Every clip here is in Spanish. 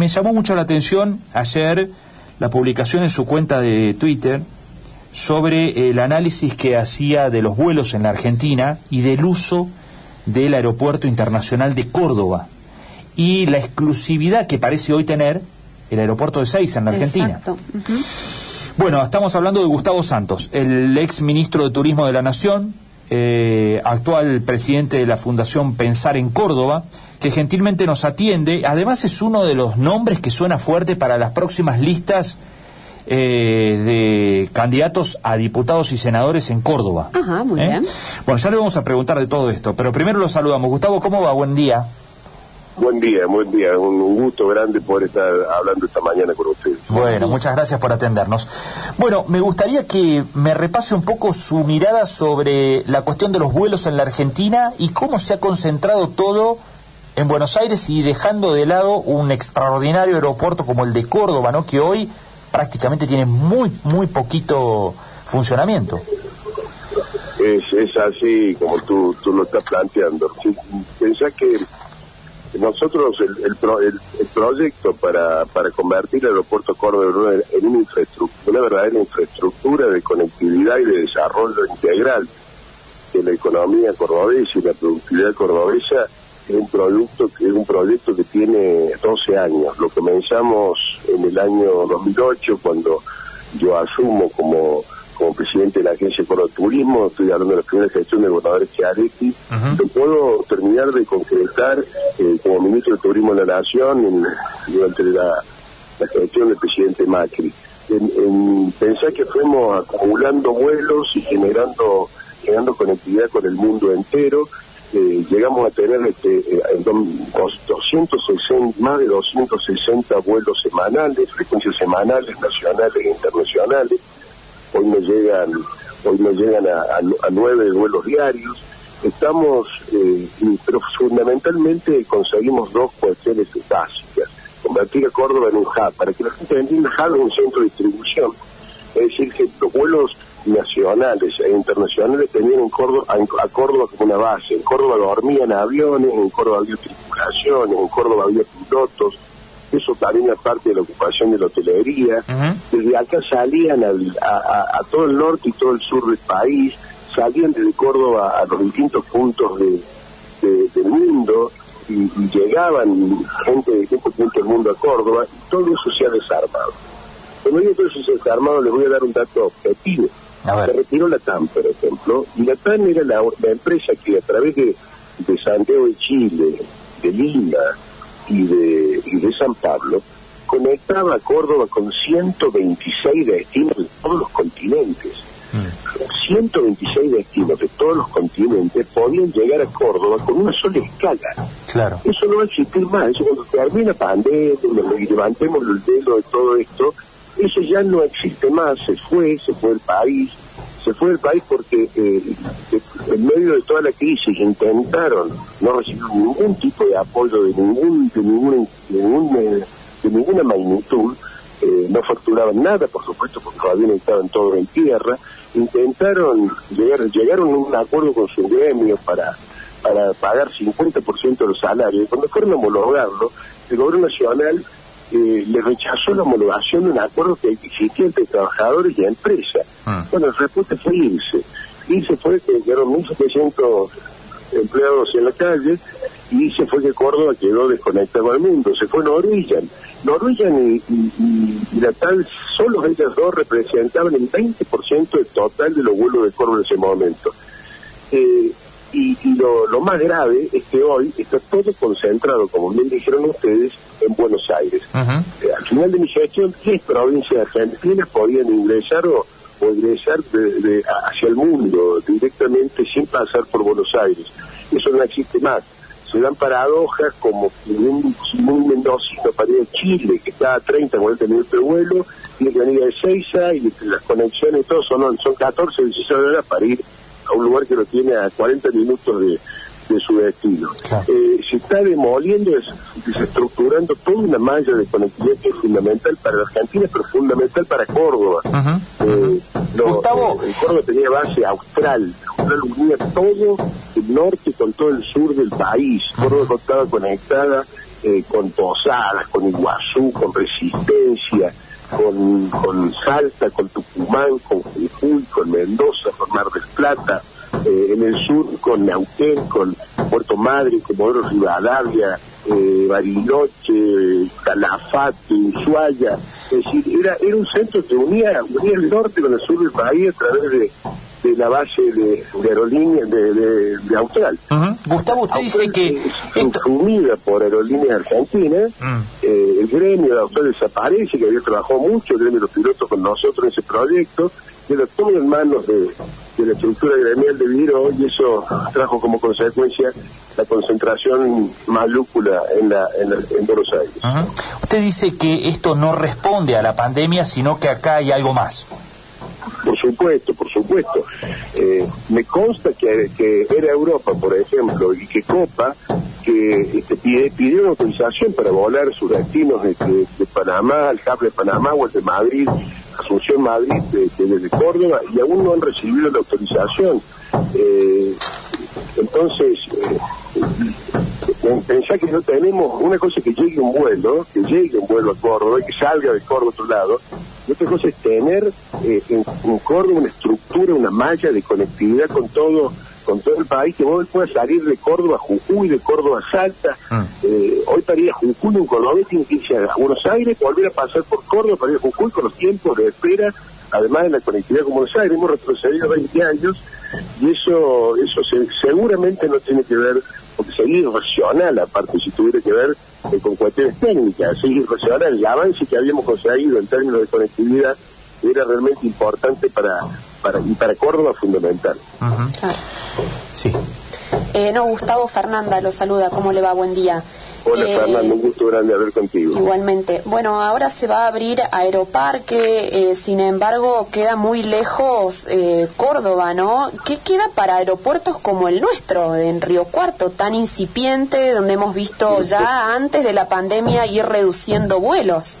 me llamó mucho la atención ayer la publicación en su cuenta de Twitter sobre el análisis que hacía de los vuelos en la Argentina y del uso del Aeropuerto Internacional de Córdoba y la exclusividad que parece hoy tener el aeropuerto de Seiza en la Argentina. Bueno, estamos hablando de Gustavo Santos, el ex ministro de Turismo de la Nación, eh, actual presidente de la Fundación Pensar en Córdoba, que gentilmente nos atiende. Además es uno de los nombres que suena fuerte para las próximas listas eh, de candidatos a diputados y senadores en Córdoba. Ajá, muy ¿Eh? bien. Bueno, ya le vamos a preguntar de todo esto, pero primero lo saludamos. Gustavo, ¿cómo va? Buen día. Buen día, buen día. Un, gusto grande poder estar hablando esta mañana con ustedes. Bueno, muchas gracias por atendernos. Bueno, me gustaría que me repase un poco su mirada sobre la cuestión de los vuelos en la Argentina y cómo se ha concentrado todo en Buenos Aires y dejando de lado un extraordinario aeropuerto como el de Córdoba, ¿no? Que hoy prácticamente tiene muy, muy poquito funcionamiento. Es, es así como tú, tú lo estás planteando. Pensá que nosotros el, el, proyecto para, para convertir el aeropuerto Córdoba en una infraestructura, una verdadera infraestructura de conectividad y de desarrollo integral de la economía cordobesa y la productividad cordobesa es un producto es un proyecto que tiene 12 años. Lo comenzamos en el año 2008 cuando yo asumo como como presidente de la Agencia de Turismo, estoy hablando de la primera gestión del gobernador Chiaretti, lo puedo terminar de concretar eh, como ministro de Turismo de la Nación durante la, gestión del presidente Macri. En, pensar que fuimos acumulando vuelos y generando generando conectividad con el mundo entero, eh, llegamos a tener este, eh, 260, más de 260 vuelos semanales, frecuencias semanales, nacionales e internacionales, hoy nos llegan, hoy nos llegan a, nueve vuelos diarios. Estamos, eh, pero fundamentalmente conseguimos dos cuestiones básicas. Convertir a Córdoba en un hub, para que la gente entienda, hub es un centro de distribución. Es decir, que los vuelos nacionales e internacionales tenían en Córdoba, a, Córdoba como una base. En Córdoba dormían aviones, en Córdoba había tripulaciones, en Córdoba había pilotos, eso también es parte de la ocupación de la hotelería. Desde acá salían a, todo el norte y todo el sur del país, salían desde Córdoba a los distintos puntos de, del mundo y, llegaban gente de distintos puntos del mundo a Córdoba y todo eso se ha desarmado. Cuando digo todo eso se ha desarmado, les voy a dar un dato objetivo. Se retiró la TAM, por ejemplo, y la TAM era la, empresa que a través de, de Santiago de Chile, de Lima, y de, y de San Pablo, conectaba a Córdoba con 126 destinos de todos los continentes. 126 mm. destinos de todos los continentes podían llegar a Córdoba con una sola escala. Claro. Eso no va a existir más. Eso cuando termina pandemia y levantemos el dedo de todo esto, eso ya no existe más. Se fue, se fue el país fue del país porque eh, en medio de toda la crisis intentaron no recibir ningún tipo de apoyo de ningún de ninguna de, de ninguna magnitud eh, no facturaban nada por supuesto porque todavía estaban todo en tierra. Intentaron llegar llegaron a un acuerdo con su gremio para para pagar 50% de los salarios. Cuando fueron a homologarlo el gobierno nacional eh, le rechazó la homologación de un acuerdo que existía entre trabajadores y empresa. Ah. Bueno, el respuesta fue irse. Irse fue que quedaron 1.700 empleados en la calle y se fue que Córdoba quedó desconectado al mundo. Se fue Norwegian. Norwegian y, y, la tal, solo ellas dos representaban el 20% del total de los vuelos de Córdoba en ese momento. Eh, y, lo, lo, más grave es que hoy está todo concentrado, como bien dijeron ustedes, en Buenos Aires. Eh, al final de mi gestión, 10 provincias argentinas podían ingresar o, ingresar de, hacia el mundo directamente sin pasar por Buenos Aires. Eso no existe más. Se dan paradojas como un, un mendocino para ir a Chile, que está a 30, 40 minutos de vuelo, tiene que venir de Seiza y las conexiones, todos son, son 14, 16 horas para ir a un lugar que lo tiene a 40 minutos de, su destino. Eh, se está demoliendo, desestructurando toda una malla de conectividad que es fundamental para la Argentina, pero fundamental para Córdoba. Eh, Gustavo. Eh, Córdoba tenía base austral, austral unía todo el norte con todo el sur del país. Córdoba estaba conectada eh, con Posadas, con Iguazú, con Resistencia, con, con Salta, con Tucumán, con Jujuy, con Mendoza, con Mar del Plata, eh, en el sur con Neuquén, con Puerto Madre, Comodoro Rivadavia, eh, Bariloche, Calafate, Ushuaia. Es decir, era, era un centro que unía, unía el norte con el sur del país a través de, de la base de, de aerolíneas de, de, de Austral. Gustavo, usted dice que... Consumida por Aerolíneas Argentinas, mm. eh, el gremio de Austral desaparece, que había trabajado mucho, el gremio de los pilotos con nosotros en ese proyecto, queda todo en manos de, de la estructura gremial de Viro y eso trajo como consecuencia la concentración malúcula en, la, en, Buenos Aires. Usted dice que esto no responde a la pandemia, sino que acá hay algo más. Por supuesto, por supuesto. Eh, me consta que, que era Europa, por ejemplo, y que Copa que este, pide, pidió una autorización para volar sus destinos de, de, Panamá, el cable de Panamá o el de Madrid, Asunción Madrid, desde Córdoba, y aún no han recibido la autorización. Eh, entonces, eh, pensá que no tenemos, una cosa que llegue un vuelo, que llegue un vuelo a Córdoba y que salga de Córdoba a otro lado, y otra cosa es tener eh, en, en Córdoba una estructura, una malla de conectividad con todo con todo el país, que vos puedas salir de Córdoba a Jujuy, de Córdoba a Salta. Mm. Eh, hoy para ir a Jujuy un cordobés tiene que irse a Buenos Aires, volver a pasar por Córdoba para ir a Jujuy con los tiempos de espera, además de la conectividad con Buenos Aires. Hemos retrocedido 20 años y eso eso seguramente no tiene que ver, porque sería irracional, aparte, si tuviera que ver eh, con cuestiones técnicas, sería irracional. El avance que habíamos conseguido en términos de conectividad era realmente importante para, para y para Córdoba fundamental. Sí. Eh, no, Gustavo Fernanda lo saluda. ¿Cómo le va? Buen día. Hola eh, Fernando, un gusto grande hablar contigo. Igualmente. Bueno, ahora se va a abrir Aeroparque, eh, sin embargo queda muy lejos eh, Córdoba, ¿no? ¿Qué queda para aeropuertos como el nuestro, en Río Cuarto, tan incipiente, donde hemos visto ya antes de la pandemia ir reduciendo vuelos?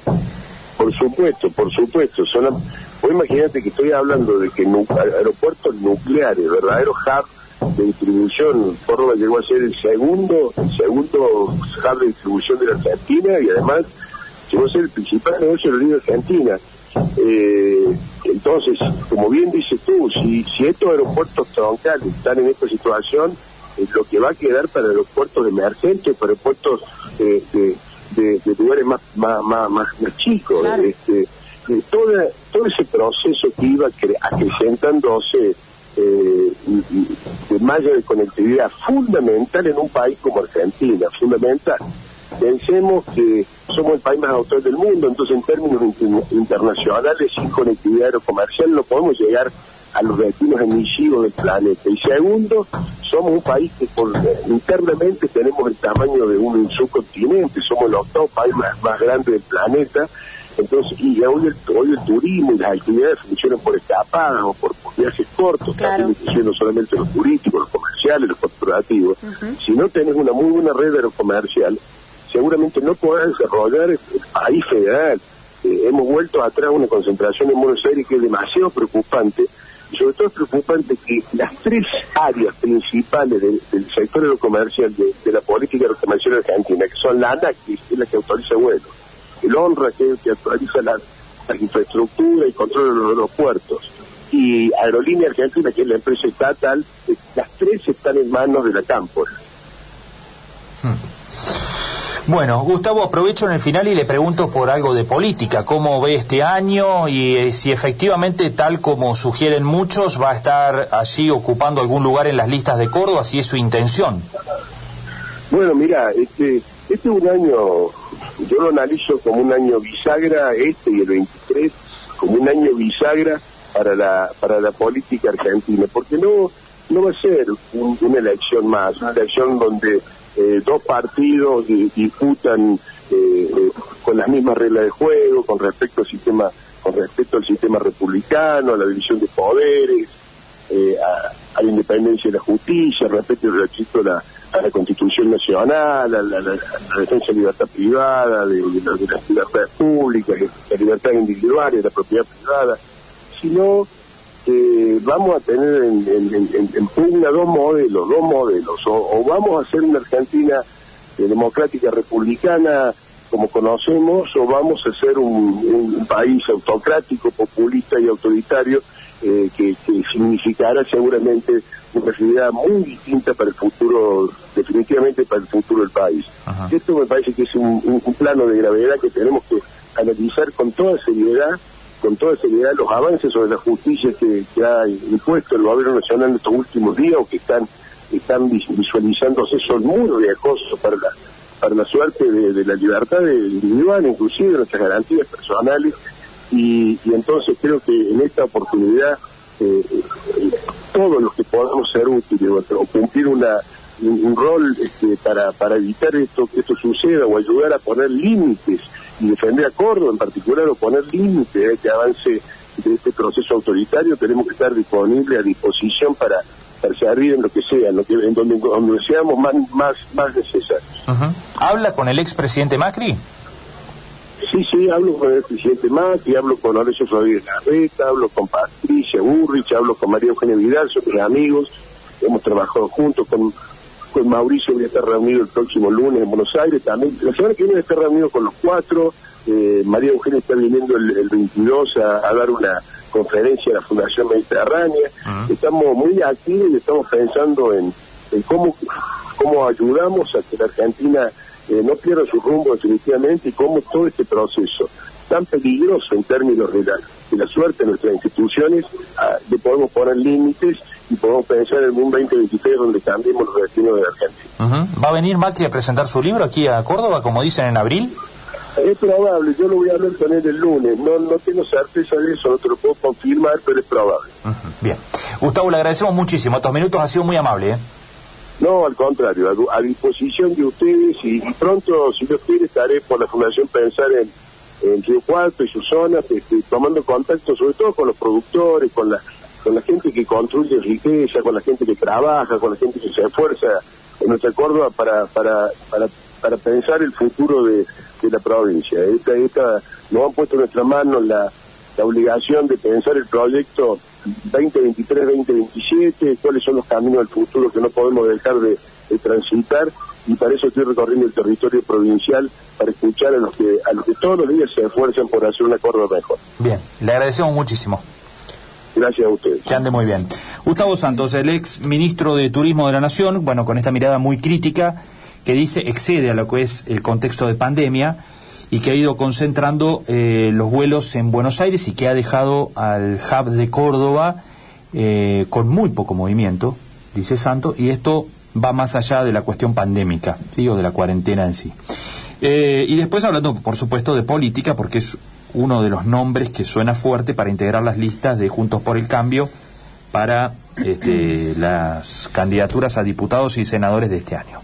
Por supuesto, por supuesto. Son, imagínate que estoy hablando de que aeropuertos nucleares, verdaderos hubs de distribución. Córdoba llegó a ser el segundo, el segundo hub de distribución de la Argentina y además llegó a ser el principal negocio de la Argentina. Eh, entonces, como bien dices tú, si, si estos aeropuertos troncales están en esta situación, es lo que va a quedar para aeropuertos de emergencia, para aeropuertos eh, de de, lugares más, más, más, más, chicos. Este, toda, todo ese proceso que iba acrecentándose eh, de malla de conectividad fundamental en un país como Argentina, fundamental. Pensemos que somos el país más autor del mundo, entonces en términos internacionales, sin conectividad aerocomercial no podemos llegar a los destinos emisivos del planeta. Y segundo, somos un país que por, internamente tenemos el tamaño de un subcontinente, somos el octavo país más, más grande del planeta, entonces, y hoy el, hoy el turismo y las actividades funcionan por escapadas o por, viajes cortos, claro. no solamente los turísticos, los comerciales, los corporativos. Si no tenés una muy buena red aerocomercial, seguramente no podrás desarrollar el país federal. Eh, hemos vuelto atrás una concentración en Buenos Aires que es demasiado preocupante y sobre todo es preocupante que las tres áreas principales del, sector aerocomercial, de, de, la política aerocomercial argentina, que son la ANAC, que es la que autoriza vuelos, el ONRA, que, que autoriza la, infraestructura y controla los aeropuertos, y Aerolínea Argentina, que es la empresa estatal, eh, las tres están en manos de la Cámpora. Hmm. Bueno, Gustavo, aprovecho en el final y le pregunto por algo de política. ¿Cómo ve este año y eh, si efectivamente, tal como sugieren muchos, va a estar allí ocupando algún lugar en las listas de Córdoba, si es su intención? Bueno, mira, este, este es un año, yo lo analizo como un año bisagra, este y el 23, como un año bisagra para la, para la política argentina, porque no, no va a ser una elección más, una elección donde eh, dos partidos disputan eh, eh, con las mismas reglas de juego con respecto al sistema con respecto al sistema republicano, a la división de poderes, a, la independencia de la justicia, respecto al respeto a la, a la Constitución Nacional, a la, defensa de la libertad privada, de, las libertades públicas, de la libertad individual, de la propiedad privada, sino eh, vamos a tener en, en, pugna dos modelos, dos modelos, o, vamos a hacer una Argentina democrática republicana como conocemos o vamos a ser un, país autocrático, populista y autoritario que, que, significará seguramente una realidad muy distinta para el futuro, definitivamente para el futuro del país. Esto me parece que es un, plano de gravedad que tenemos que analizar con toda seriedad, con toda seriedad los avances sobre la justicia que, ha impuesto el gobierno nacional en estos últimos días o que están están visualizándose muros de acoso para la para la suerte de, la libertad individual, inclusive de nuestras garantías personales, y, entonces creo que en esta oportunidad eh, eh, todos los que podamos ser útiles o, cumplir una un, rol este, para, para evitar esto que esto suceda o ayudar a poner límites y defender a Córdoba en particular o poner límites a este avance de este proceso autoritario, tenemos que estar disponibles a disposición para, para servir en lo que sea, en, lo que, en donde, donde seamos más, más, más necesarios. ¿Habla con el expresidente Macri? Sí, sí, hablo con el presidente Macri, hablo con Horacio Rodríguez Larreta, hablo con Patricia Burrich, hablo con María Eugenia Vidal, son mis amigos, hemos trabajado juntos con con Mauricio voy a estar reunido el próximo lunes en Buenos Aires también. La semana que viene voy a estar reunido con los cuatro. Eh, María Eugenia está viniendo el, 22 a, dar una conferencia a la Fundación Mediterránea. Estamos muy activos y estamos pensando en, cómo, cómo ayudamos a que la Argentina eh, no pierda su rumbo definitivamente y cómo todo este proceso tan peligroso en términos de la, de la suerte de nuestras instituciones, ah, le podemos poner límites y podemos pensar en un 2023 donde cambiemos los destinos de la Argentina. ¿Va a venir Macri a presentar su libro aquí a Córdoba, como dicen en abril? Es probable, yo lo voy a hablar con él el lunes. No, no tengo certeza de eso, no te lo puedo confirmar, pero es probable. Bien. Gustavo, le agradecemos muchísimo. Estos minutos ha sido muy amable. ¿eh? No, al contrario, a, disposición de ustedes y, pronto, si Dios quiere, estaré por la Fundación Pensar en, en Río Cuarto y sus zonas, este, tomando contacto sobre todo con los productores, con la con la gente que construye riqueza, con la gente que trabaja, con la gente que se esfuerza en nuestra Córdoba para, para, para, pensar el futuro de, la provincia. Esta, esta, nos han puesto en nuestra mano la, la obligación de pensar el proyecto 2023-2027, cuáles son los caminos del futuro que no podemos dejar de, transitar y para eso estoy recorriendo el territorio provincial para escuchar a los que a los que todos los días se esfuerzan por hacer una Córdoba mejor. Bien, le agradecemos muchísimo. Gracias a ustedes. Que ande muy bien. Gustavo Santos, el ex ministro de Turismo de la Nación, bueno, con esta mirada muy crítica, que dice excede a lo que es el contexto de pandemia y que ha ido concentrando eh, los vuelos en Buenos Aires y que ha dejado al hub de Córdoba eh, con muy poco movimiento, dice Santos, y esto va más allá de la cuestión pandémica, ¿sí? o de la cuarentena en sí. Eh, y después hablando, por supuesto, de política, porque es uno de los nombres que suena fuerte para integrar las listas de Juntos por el Cambio para este, las candidaturas a diputados y senadores de este año.